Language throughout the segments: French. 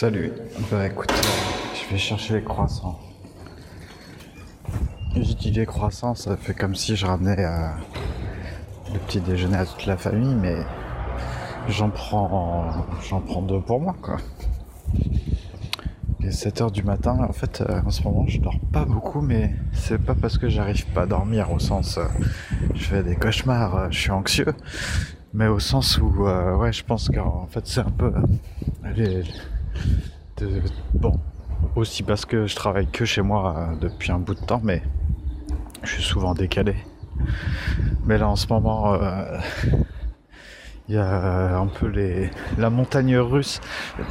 Salut. Bah écoute, je vais chercher les croissants. Je dis les croissants, ça fait comme si je ramenais euh, le petit déjeuner à toute la famille, mais j'en prends deux pour moi quoi. Il est 7h du matin, en fait euh, en ce moment je dors pas beaucoup mais c'est pas parce que j'arrive pas à dormir au sens euh, je fais des cauchemars, je suis anxieux, mais au sens où ouais je pense qu'en fait c'est un peu de- bon aussi parce que je travaille que chez moi euh, depuis un bout de temps mais je suis souvent décalé. Mais là en ce moment euh, il y a un peu les la montagne russe.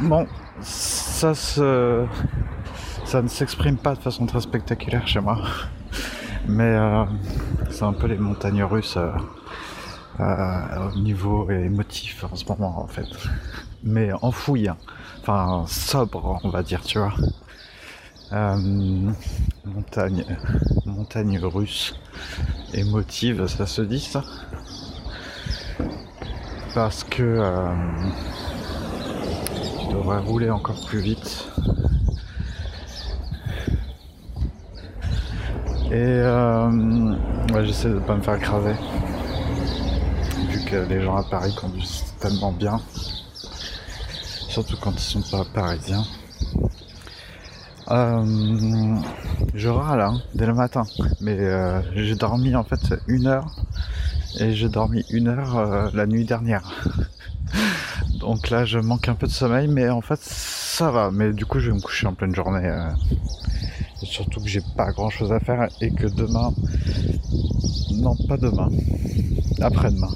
Bon, ça se ça ne s'exprime pas de façon très spectaculaire chez moi. Mais euh, c'est un peu les montagnes russes euh, euh, au niveau émotif en ce moment en fait. Mais enfoui, hein. enfin sobre on va dire, tu vois. Euh, montagne, montagne russe émotive, ça se dit ça? Parce que euh, tu devrais rouler encore plus vite. Et euh, j'essaie de pas me faire craver. Vu que les gens à Paris conduisent tellement bien. Surtout quand ils sont pas parisiens. Euh, je râle hein, dès le matin, mais euh, j'ai dormi en fait une heure et j'ai dormi une heure euh, la nuit dernière. Donc là, je manque un peu de sommeil, mais en fait, ça va. Mais du coup, je vais me coucher en pleine journée. Surtout que j'ai pas grand chose à faire et que demain, non, pas demain, après-demain.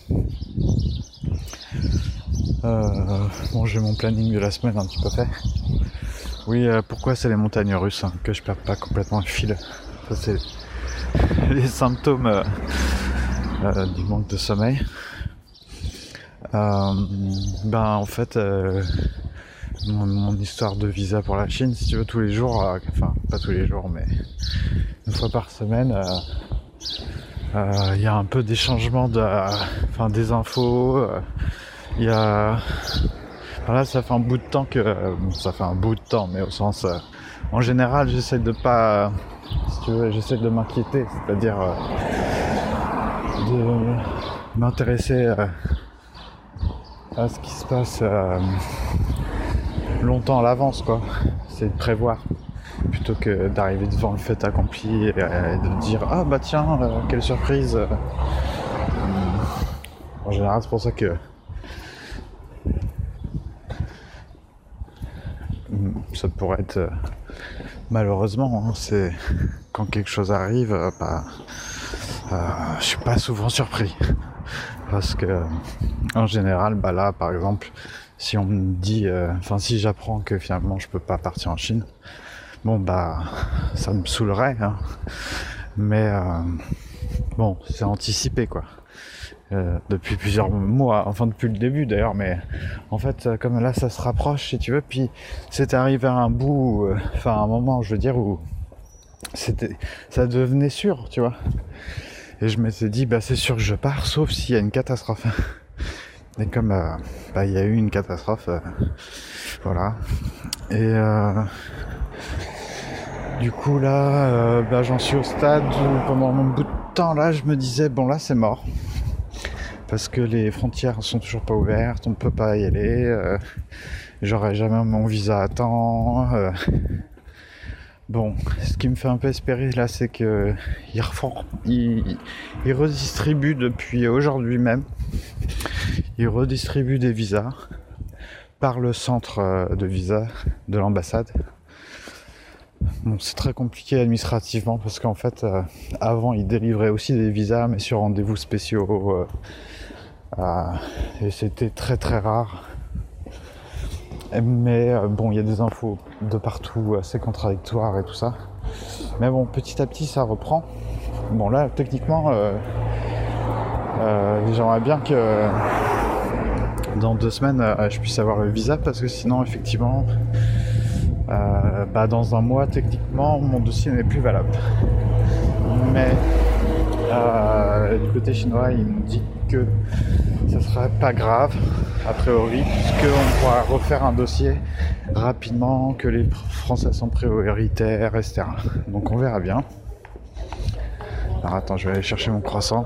Euh, bon, j'ai mon planning de la semaine un petit peu fait. Oui, euh, pourquoi c'est les montagnes russes hein, que je perds pas complètement le fil? Ça, c'est les symptômes euh, du manque de sommeil. Ben, en fait, mon, mon histoire de visa pour la Chine, si tu veux, tous les jours, euh, enfin, pas tous les jours, mais une fois par semaine, euh, euh, il y a un peu des changements de, enfin, des infos. Il y a voilà, ça fait un bout de temps que. bon, ça fait un bout de temps, mais au sens. en général, j'essaie de pas. si tu veux, j'essaie de m'inquiéter, c'est-à-dire. de m'intéresser à ce qui se passe euh, longtemps à l'avance, quoi. C'est de prévoir. Plutôt que d'arriver devant le fait accompli et, euh, de dire Ah bah tiens, euh, quelle surprise. euh. En général, c'est pour ça que ça pourrait être malheureusement hein, c'est quand quelque chose arrive bah je suis pas souvent surpris parce que en général bah là par exemple si on me dit euh, enfin si j'apprends que finalement je peux pas partir en Chine bon bah ça me saoulerait hein. mais euh, bon c'est anticipé quoi euh, depuis plusieurs mois, enfin depuis le début d'ailleurs, mais en fait, comme là ça se rapproche, si tu veux, puis c'est arrivé à un bout, enfin un moment, je veux dire, où c'était, ça devenait sûr, tu vois. Et je m'étais dit, bah c'est sûr que je pars, sauf s'il y a une catastrophe. Et comme euh, bah, il y a eu une catastrophe, euh, voilà. Et euh, du coup là, euh, bah, j'en suis au stade où pendant un bout de temps là, je me disais, bon là c'est mort parce que les frontières sont toujours pas ouvertes, on ne peut pas y aller, j'aurai jamais mon visa à temps. Bon, ce qui me fait un peu espérer là, c'est que ils- ils redistribuent depuis aujourd'hui même, ils redistribuent des visas par le centre euh, de visa de l'ambassade. Bon, c'est très compliqué administrativement parce qu'en fait, euh, avant, ils délivraient aussi des visas, mais sur rendez-vous spéciaux. euh, et c'était très très rare. Mais bon, il y a des infos de partout assez contradictoires et tout ça. Mais bon, petit à petit, ça reprend. Bon, là, techniquement, j'aimerais bien que dans deux semaines, euh, je puisse avoir le visa parce que sinon, effectivement, euh, bah, dans un mois, techniquement, mon dossier n'est plus valable. Mais euh, du côté chinois, ils m'ont dit que ça serait pas grave, a priori, puisqu'on pourra refaire un dossier rapidement, que les Français sont prioritaires, etc. Donc on verra bien. Alors attends, je vais aller chercher mon croissant.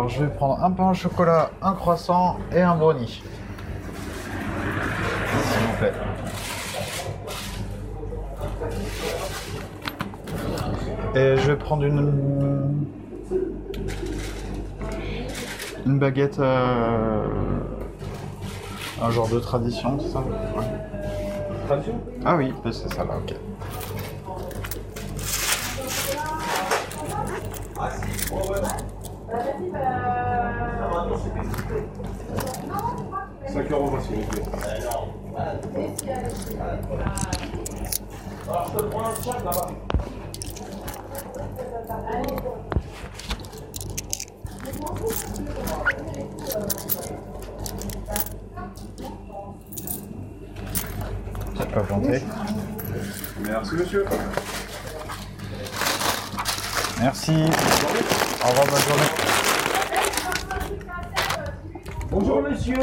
je vais prendre un pain au chocolat, un croissant et un brownie. S'il vous plaît. Et je vais prendre une une baguette, euh, un genre de tradition, c'est ça? Ouais. Tradition? Ah oui, bah, c'est ça là, ok. Cinq euros, moi, s'il vous plaît. J'ai pas planté. Merci, monsieur. Merci. Au revoir, bonne journée. Bonjour monsieur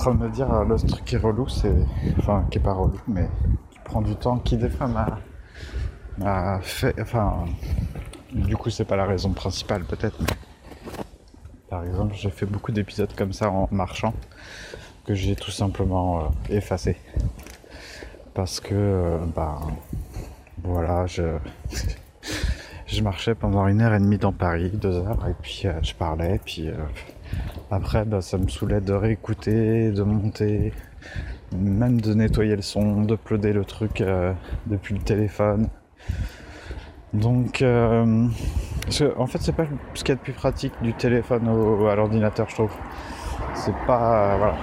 train de me dire, euh, le truc qui est relou, c'est. Enfin, qui est pas relou, mais qui prend du temps, qui des fois m'a. m'a fait. Enfin. Du coup, c'est pas la raison principale, peut-être, mais. Par exemple, j'ai fait beaucoup d'épisodes comme ça en marchant, que j'ai tout simplement euh, effacé. Parce que. bah. Voilà, je. je marchais pendant une heure et demie dans Paris, deux heures, et puis euh, je parlais, puis. Après, bah, ça me saoulait de réécouter, de monter, même de nettoyer le son, d'uploader le truc euh, depuis le téléphone. Donc, euh, que, en fait, c'est pas ce qu'il y a de plus pratique du téléphone au- à l'ordinateur, je trouve. C'est pas. voilà.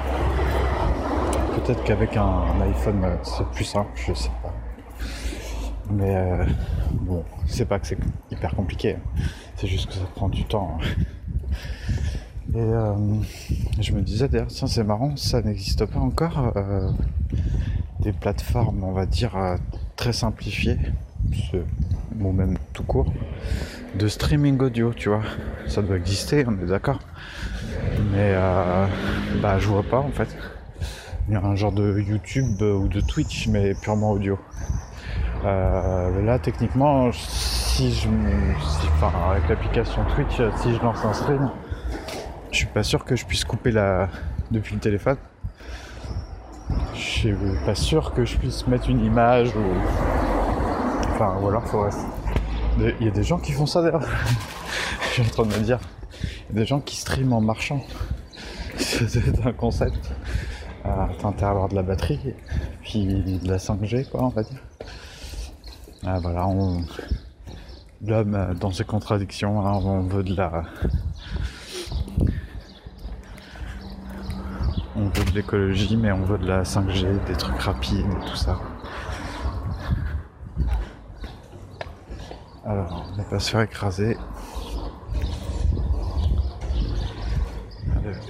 Peut-être qu'avec un, iPhone, euh, c'est plus simple, je sais pas. Mais bon, c'est pas que c'est hyper compliqué, hein. c'est juste que ça prend du temps. Et euh, je me disais d'ailleurs, tiens, c'est marrant, ça n'existe pas encore euh, des plateformes, on va dire, euh, très simplifiées, ou même tout court, de streaming audio, tu vois. Ça doit exister, on est d'accord. Mais bah, je vois pas en fait. Il y a un genre de YouTube ou de Twitch, mais purement audio. Là, techniquement, si je, si- enfin, avec l'application Twitch, si je lance un stream, je suis pas sûr que je puisse couper la depuis le téléphone. Je suis pas sûr que je puisse mettre une image ou. Enfin, ou alors faut rester. Il y a des gens qui font ça d'ailleurs. je suis en train de me dire. Il y a des gens qui streament en marchant. C'est un concept. Euh, intérêt à avoir de la batterie, puis de la 5G, quoi, on va dire. Ah, voilà, on. L'homme, euh, dans ses contradictions, hein, on veut de la. Veut de l'écologie, mais on veut de la 5G, des trucs rapides et tout ça. Alors, va pas se faire écraser.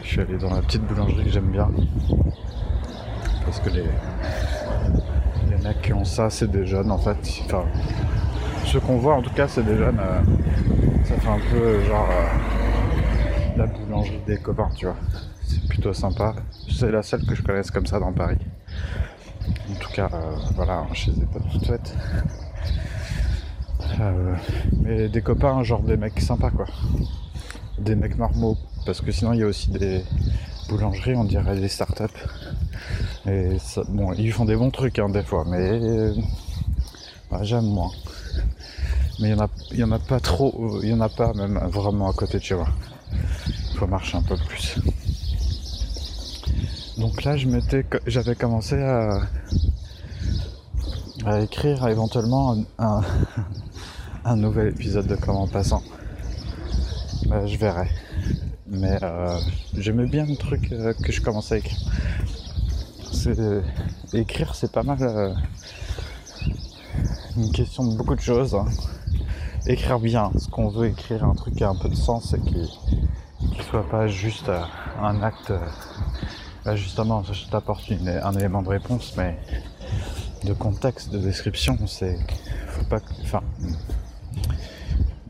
Je suis allé dans la petite boulangerie que j'aime bien. Parce que les. En a qui ont ça, c'est des jeunes en fait. Enfin, ceux qu'on voit en tout cas, c'est des jeunes. euh, ça fait un peu genre. euh, la boulangerie des copains, tu vois. C'est plutôt sympa. C'est la seule que je connaisse comme ça dans Paris. En tout cas, euh, voilà, chez les potes toutes faites. Euh, mais des copains, genre des mecs sympas, quoi. Des mecs normaux. Parce que sinon, il y a aussi des boulangeries, on dirait des startups. Et ça, bon, ils font des bons trucs, hein, des fois, mais bah, j'aime moins. Mais il y en a, en a pas trop, il y en a pas même vraiment à côté de chez moi. Il faut marcher un peu plus. Donc là, j'avais commencé à, écrire éventuellement un, nouvel épisode de Comment Passant. Bah, je verrai. Mais euh, j'aimais bien le truc euh, que je commençais à écrire. Écrire, c'est pas mal euh, une question de beaucoup de choses. hein. Écrire bien, ce qu'on veut écrire, un truc qui a un peu de sens et qui, qui soit pas juste un acte. Là, justement, je t'apporte un élément de réponse, mais de contexte, de description, c'est faut pas, enfin,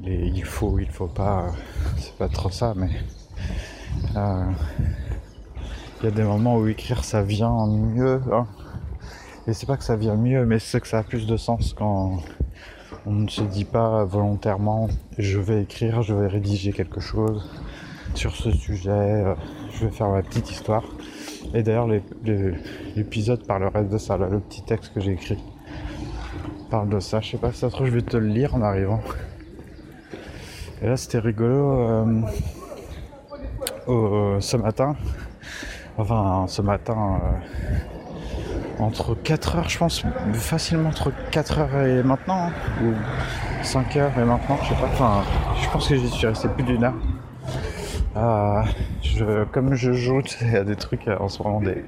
il faut, il faut pas, c'est pas trop ça, mais euh, il y a des moments où écrire ça vient mieux, hein. et c'est pas que ça vient mieux, mais c'est que ça a plus de sens quand on ne se dit pas volontairement je vais écrire, je vais rédiger quelque chose sur ce sujet, euh, je vais faire ma petite histoire. Et d'ailleurs, l'épisode parlerait de ça, là, le petit texte que j'ai écrit parle de ça. Je sais pas si ça trouve, je vais te le lire en arrivant. Et là, c'était rigolo. euh, ce matin, enfin, ce matin, euh, entre 4 heures, je pense, facilement entre 4 heures et maintenant, hein, ou 5 heures et maintenant, je sais pas. Enfin, je pense que j'y suis resté plus d'une heure. Comme je joue à des trucs euh, en ce moment, des,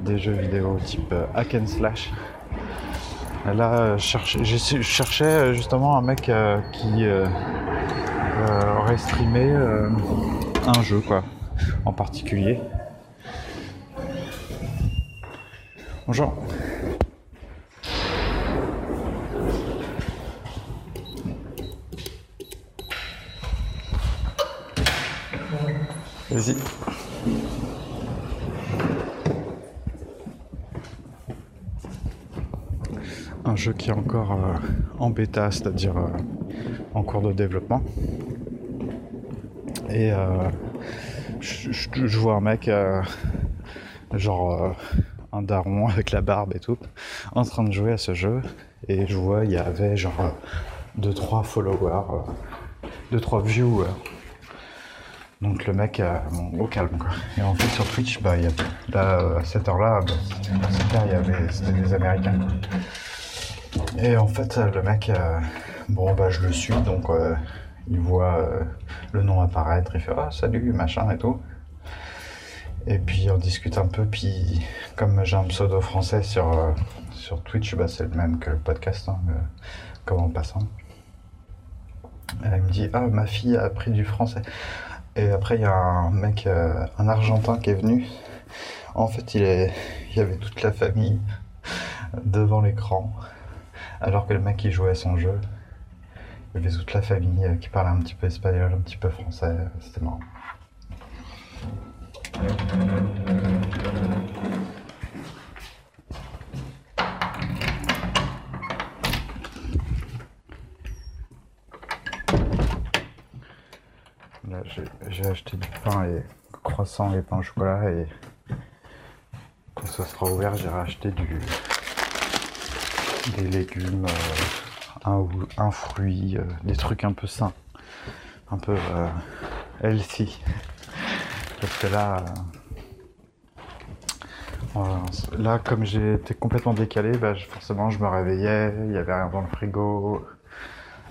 des jeux vidéo type euh, hack and slash. Là, euh, je cherchais, justement un mec qui aurait streamé un jeu, quoi, en particulier. Bonjour. Vas-y. Un jeu qui est encore euh, en bêta, c'est-à-dire euh, en cours de développement. Et euh, je, vois un mec, genre un daron avec la barbe et tout, en train de jouer à ce jeu. Et je vois, il y avait genre 2-3 followers, 2-3 viewers. Donc le mec, euh, bon, au calme quoi. Et en fait sur Twitch, bah, y a, là, euh, à cette heure-là, bah, c'était des Américains. Et en fait, le mec, euh, bon bah je le suis, donc euh, il voit le nom apparaître, il fait ah salut machin et tout. Et puis on discute un peu, puis comme j'ai un pseudo français sur, sur Twitch, bah, c'est le même que le podcast, hein, le- comment passant. Elle me dit ah ma fille a appris du français. Et après, il y a un mec, euh, un Argentin qui est venu. En fait, il, est, il y avait toute la famille devant l'écran, alors que le mec il jouait à son jeu. Il y avait toute la famille euh, qui parlait un petit peu espagnol, un petit peu français. C'était marrant. Là, j'ai acheté du pain et croissant et pain au chocolat et quand ça sera ouvert, j'irai acheter du des légumes, euh, un, un fruit, euh, des trucs un peu sains, un peu euh, healthy. Parce que là, là, comme j'étais complètement décalé, bah, forcément, je me réveillais, il y avait rien dans le frigo.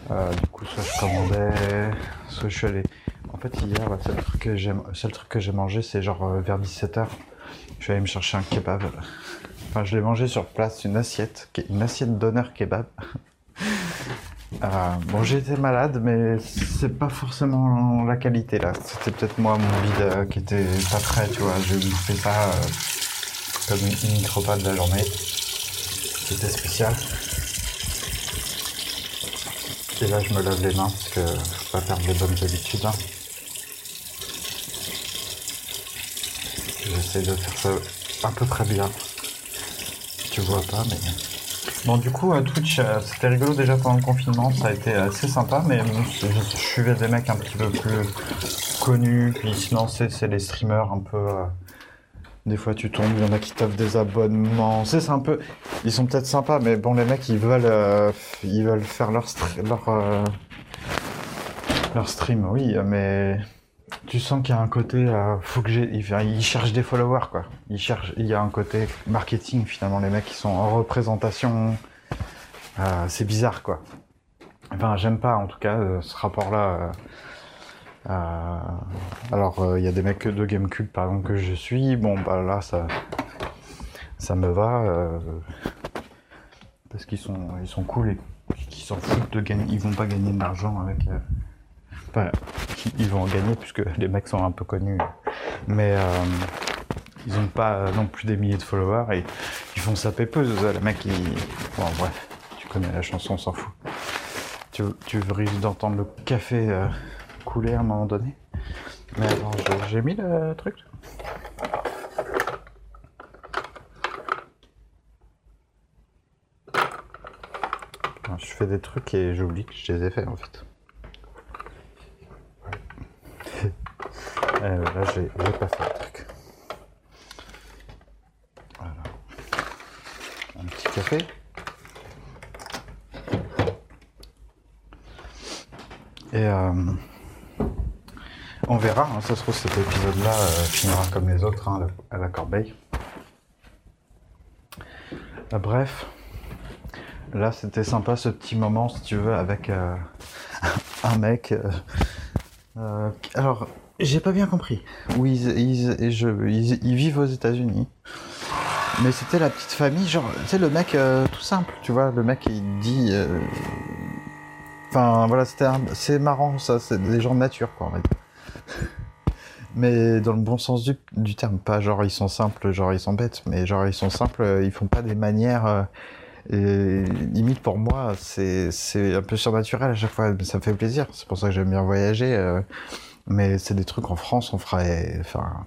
Du coup, soit je commandais, soit je suis allé. Fait, hier, le seul truc que j'ai, truc que j'ai mangé, c'est genre euh, vers 17h. Je suis allé me chercher un kebab. Enfin, je l'ai mangé sur place, une assiette, une assiette d'honneur kebab. Euh, bon, été malade, mais c'est pas forcément la qualité là. C'était peut-être moi, mon bide euh, qui était pas prêt, tu vois. J'ai bouffé ça euh, comme une unique repas de la journée. C'était spécial. Et là, je me lave les mains parce que faut pas perdre les bonnes habitudes. hein. J'essaie de faire ça à peu près bien. Tu vois pas, mais. Bon, du coup, euh, Twitch, euh, c'était rigolo déjà pendant le confinement, ça a été assez sympa, mais je, suivais des mecs un petit peu plus connus, puis sinon, c'est les streamers un peu. euh, des fois, tu tombes, il y en a qui t'offrent des abonnements. C'est un peu. Ils sont peut-être sympas, mais bon, les mecs, ils veulent, ils veulent faire leur, leur, leur stream, oui, mais tu sens qu'il y a un côté, euh, faut que ils, cherchent des followers, quoi. Il y a un côté marketing, finalement, les mecs, qui sont en représentation. Euh, c'est bizarre, quoi. Enfin, j'aime pas, en tout cas, euh, ce rapport-là. euh, alors, il y a des mecs de Gamecube, par exemple, que je suis. Bon, bah là, ça, ça me va. parce qu'ils sont, ils sont cool et qu'ils s'en foutent de gagner. Ils vont pas gagner de l'argent avec. Ils vont en gagner puisque les mecs sont un peu connus. Mais euh, ils ont pas euh, non plus des milliers de followers et ils font sa pépeuse. Les mecs, ils... Bon, bref, tu connais la chanson, on s'en fout. Tu, risques d'entendre le café euh, couler à un moment donné. Mais je- j'ai mis le truc Je fais des trucs et j'oublie que je les ai faits en fait. Euh, là, j'ai j'ai pas fait le truc. Voilà. Un petit café. Et euh, on verra, hein, ça se trouve cet épisode-là euh, finira comme les autres hein, à la- corbeille. Bref, là c'était sympa ce petit moment si tu veux avec un mec. alors, j'ai pas bien compris. Oui, ils, vivent aux États-Unis. Mais c'était la petite famille, genre, tu sais, le mec euh, tout simple, tu vois, le mec il dit. euh, Enfin, voilà, c'était c'est marrant, ça, c'est des gens de nature, quoi, va dire. Mais dans le bon sens du, du terme, pas genre ils sont simples, genre ils sont bêtes, mais genre ils sont simples, euh, ils font pas des manières. euh, limite pour moi, c'est c'est un peu surnaturel à chaque fois, mais ça me fait plaisir, c'est pour ça que j'aime bien voyager. Mais c'est des trucs en France, on ferait. Enfin.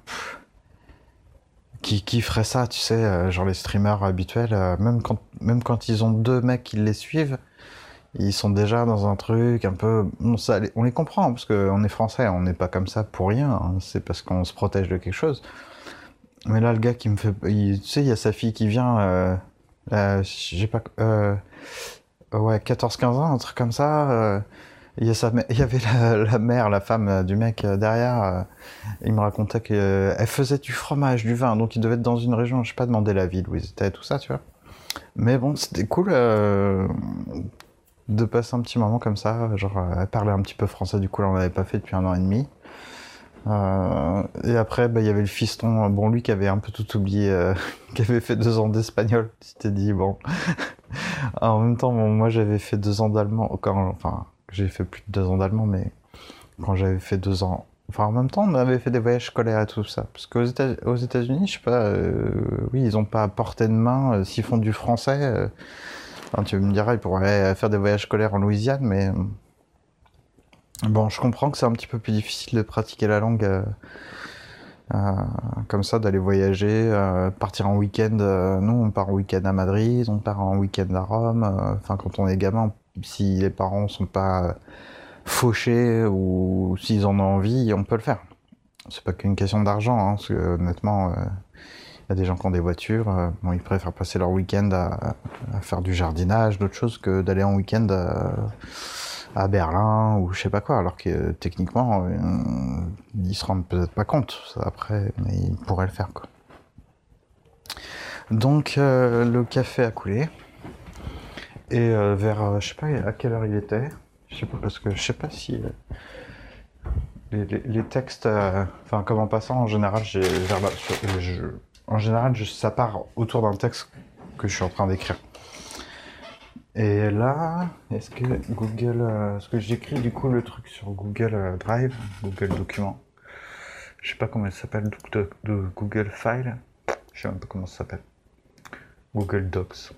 qui, qui ferait ça, tu sais, euh, genre les streamers habituels, euh, même, quand, même quand ils ont deux mecs qui les suivent, ils sont déjà dans un truc un peu. On, les comprend, parce qu'on est français, on n'est pas comme ça pour rien, hein, c'est parce qu'on se protège de quelque chose. Mais là, le gars qui me fait. tu sais, il y a sa fille qui vient. Euh, j'ai pas. Ouais, 14-15 ans, un truc comme ça. Il y, avait la, mère, la femme euh, du mec euh, derrière. euh, il me racontait qu'elle faisait du fromage, du vin, donc il devait être dans une région, je sais pas demander la ville où ils étaient, tout ça, tu vois. Mais bon, c'était cool de passer un petit moment comme ça, genre euh, parler un petit peu français, du coup, là, on l'avait pas fait depuis un an et demi. Et après, bah, il y avait le fiston, bon, lui qui avait un peu tout oublié, qui avait fait deux ans d'espagnol. Tu t'es dit, bon. en même temps, bon, moi j'avais fait deux ans d'allemand, quand, enfin, j'ai fait plus de deux ans d'allemand, mais quand j'avais fait deux ans. Enfin, en même temps, on avait fait des voyages scolaires et tout ça. Parce qu'aux Éta- aux États-Unis, je sais pas, euh, oui, ils ont pas à portée de main, euh, s'ils font du français. euh, tu me diras, ils pourraient faire des voyages scolaires en Louisiane, mais. Bon, je comprends que c'est un petit peu plus difficile de pratiquer la langue comme ça, d'aller voyager, partir en week-end. nous, on part en week-end à Madrid, on part en week-end à Rome. Enfin, quand on est gamin, si les parents sont pas euh, fauchés ou s'ils en ont envie, on peut le faire. C'est pas qu'une question d'argent, hein, parce que honnêtement, euh, il y a des gens qui ont des voitures, euh, bon, ils préfèrent passer leur week-end à, faire du jardinage, d'autres choses, que d'aller en week-end à, Berlin ou je sais pas quoi, alors que techniquement, ils se rendent peut-être pas compte ça, après, mais ils pourraient le faire. Quoi. Donc le café a coulé et euh, vers, euh, je sais pas à quelle heure il était, je sais pas parce que je sais pas si euh, les, textes, enfin comme en passant en général, j'ai en général ça part autour d'un texte que je suis en train d'écrire. Et là, est-ce que Google, est-ce que j'écris du coup le truc sur Google Drive, Google Documents Je sais pas comment il s'appelle, de Google File. Je sais même pas comment ça s'appelle. Google Docs.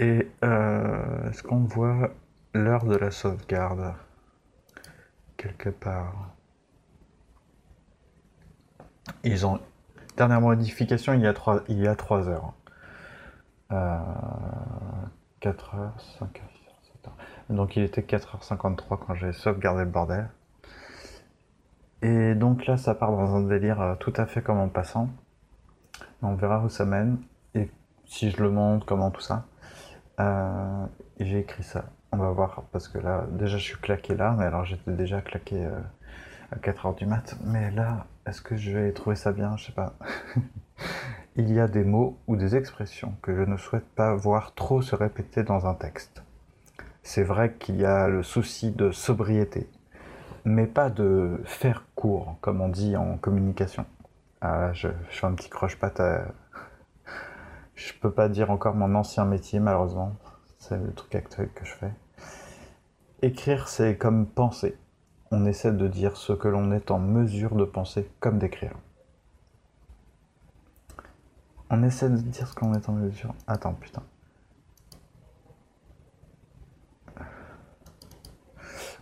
Et euh, est-ce qu'on voit l'heure de la sauvegarde? Quelque part Ils ont dernière modification il y a 3, il y a 3 heures. Euh, 4 heures, 5 heures, 6 heures, 7 heures. Donc il était 4h53 quand j'ai sauvegardé le bordel. Et donc là, ça part dans un délire euh, tout à fait comme en passant. On verra où ça mène et si je le monte, comment tout ça. Euh, j'ai écrit ça. On va voir parce que là, déjà, je suis claqué là, mais alors j'étais déjà claqué euh, à 4h du mat. Mais là, est-ce que je vais trouver ça bien? Je sais pas. Il y a des mots ou des expressions que je ne souhaite pas voir trop se répéter dans un texte. C'est vrai qu'il y a le souci de sobriété, mais pas de faire court, comme on dit en communication. Ah, je, je fais un petit croche-patte. à- Je peux pas dire encore mon ancien métier, malheureusement. C'est le truc actuel que je fais. Écrire, c'est comme penser. On essaie de dire ce que l'on est en mesure de penser, comme d'écrire. On essaie de dire ce qu'on est en mesure. Attends, putain.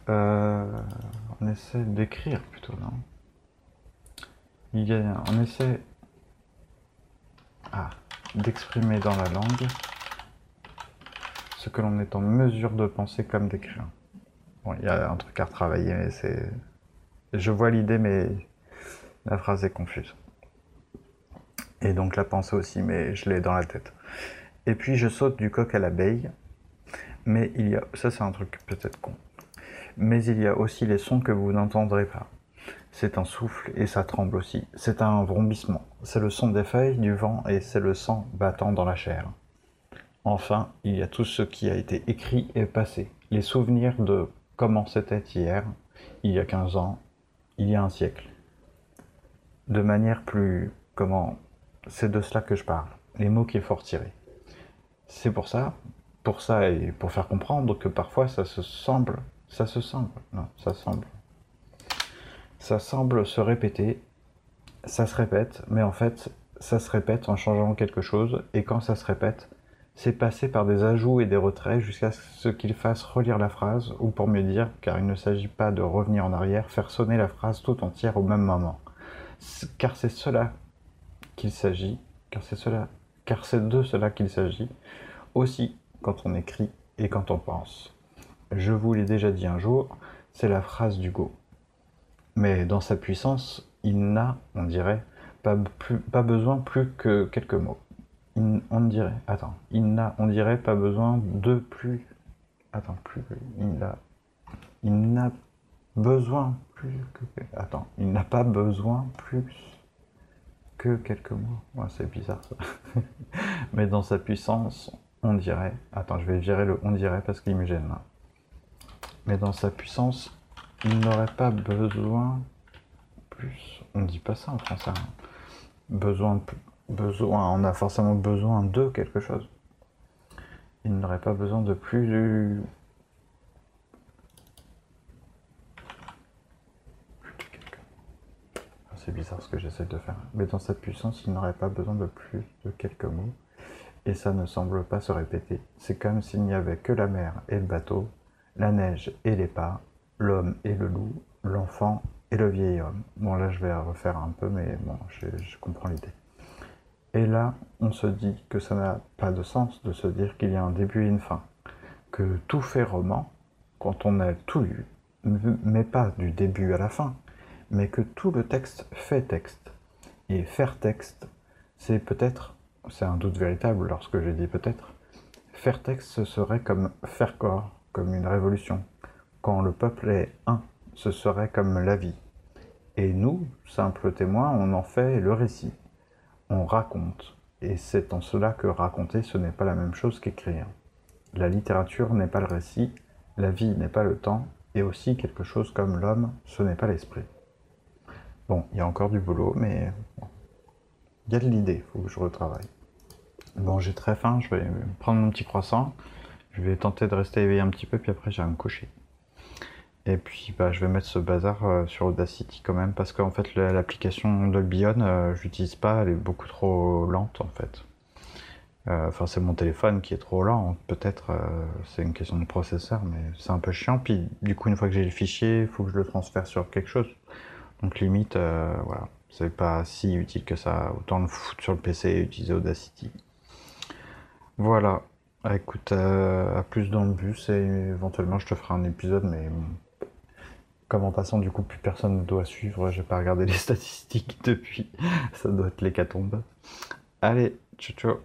Euh, on essaie d'écrire plutôt, non? Il on essaie ah, d'exprimer dans la langue ce que l'on est en mesure de penser comme d'écrire. Bon, il y a un truc à retravailler, mais c'est. Je vois l'idée, mais la phrase est confuse. Et donc la pensée aussi, mais je l'ai dans la tête. Et puis je saute du coq à l'abeille, mais il y a. Ça, c'est un truc peut-être con. Mais il y a aussi les sons que vous n'entendrez pas. C'est un souffle et ça tremble aussi. C'est un vrombissement. C'est le son des feuilles, du vent et c'est le sang battant dans la chair. Enfin, il y a tout ce qui a été écrit et passé. Les souvenirs de comment c'était hier, il y a 15 ans, il y a un siècle. De manière plus... Comment... C'est de cela que je parle. Les mots qu'il faut retirer. C'est pour ça, pour ça et pour faire comprendre que parfois ça se semble, ça se semble, non, ça semble. Ça semble se répéter, ça se répète, mais en fait, ça se répète en changeant quelque chose, et quand ça se répète, c'est passé par des ajouts et des retraits jusqu'à ce qu'il fasse relire la phrase, ou pour mieux dire, car il ne s'agit pas de revenir en arrière, faire sonner la phrase tout entière au même moment. Car c'est cela qu'il s'agit, car c'est cela, car c'est de cela qu'il s'agit, aussi quand on écrit et quand on pense. Je vous l'ai déjà dit un jour, c'est la phrase d'Hugo. Mais dans sa puissance, il n'a, on dirait, pas, besoin plus que quelques mots. On dirait, attends, il n'a, on dirait, pas besoin de plus. Attends, plus. Il n'a, il n'a besoin plus que. Attends, il n'a pas besoin plus que quelques mots. Ouais, c'est bizarre ça. Mais dans sa puissance, on dirait. Attends, je vais virer le on dirait parce qu'il me gêne. Mais dans sa puissance, il n'aurait pas besoin plus. On dit pas ça en français. hein. Besoin besoin, on a forcément besoin de quelque chose. Il n'aurait pas besoin de plus. Ah, C'est bizarre ce que j'essaie de faire. Mais dans sa puissance, il n'aurait pas besoin de plus de quelques mots. Et ça ne semble pas se répéter. C'est comme s'il n'y avait que la mer et le bateau, la neige et les pas, l'homme et le loup, l'enfant et le vieil homme. Bon, là, je vais refaire un peu, mais bon, je, comprends l'idée. Et là, on se dit que ça n'a pas de sens de se dire qu'il y a un début et une fin. Que tout fait roman, quand on a tout lu, mais pas du début à la fin, mais que tout le texte fait texte. Et faire texte, c'est peut-être, c'est un doute véritable lorsque j'ai dit peut-être, faire texte, ce serait comme faire corps, comme une révolution. Quand le peuple est un, ce serait comme la vie. Et nous, simples témoins, on en fait le récit. On raconte. Et c'est en cela que raconter, ce n'est pas la même chose qu'écrire. La littérature n'est pas le récit, la vie n'est pas le temps, et aussi quelque chose comme l'homme, ce n'est pas l'esprit. Bon, il y a encore du boulot, mais il y a de l'idée, il faut que je retravaille. Bon, j'ai très faim, je vais prendre mon petit croissant, je vais tenter de rester éveillé un petit peu, puis après j'irai me coucher. Et puis bah, je vais mettre ce bazar euh, sur Audacity quand même, parce qu'en fait la- l'application Dolby On, euh, je l'utilise pas, elle est beaucoup trop lente en fait. Euh, Enfin, c'est mon téléphone qui est trop lent, peut-être, euh, c'est une question de processeur, mais c'est un peu chiant. Puis, du coup, une fois que j'ai le fichier, il faut que je le transfère sur quelque chose. Donc, limite, voilà. c'est pas si utile que ça. Autant le foutre sur le PC et utiliser Audacity. Voilà. Écoute, à plus dans le bus et éventuellement je te ferai un épisode, mais comme en passant du coup plus personne ne doit suivre, j'ai pas regardé les statistiques depuis. Ça doit être l'hécatombe. Allez, ciao ciao.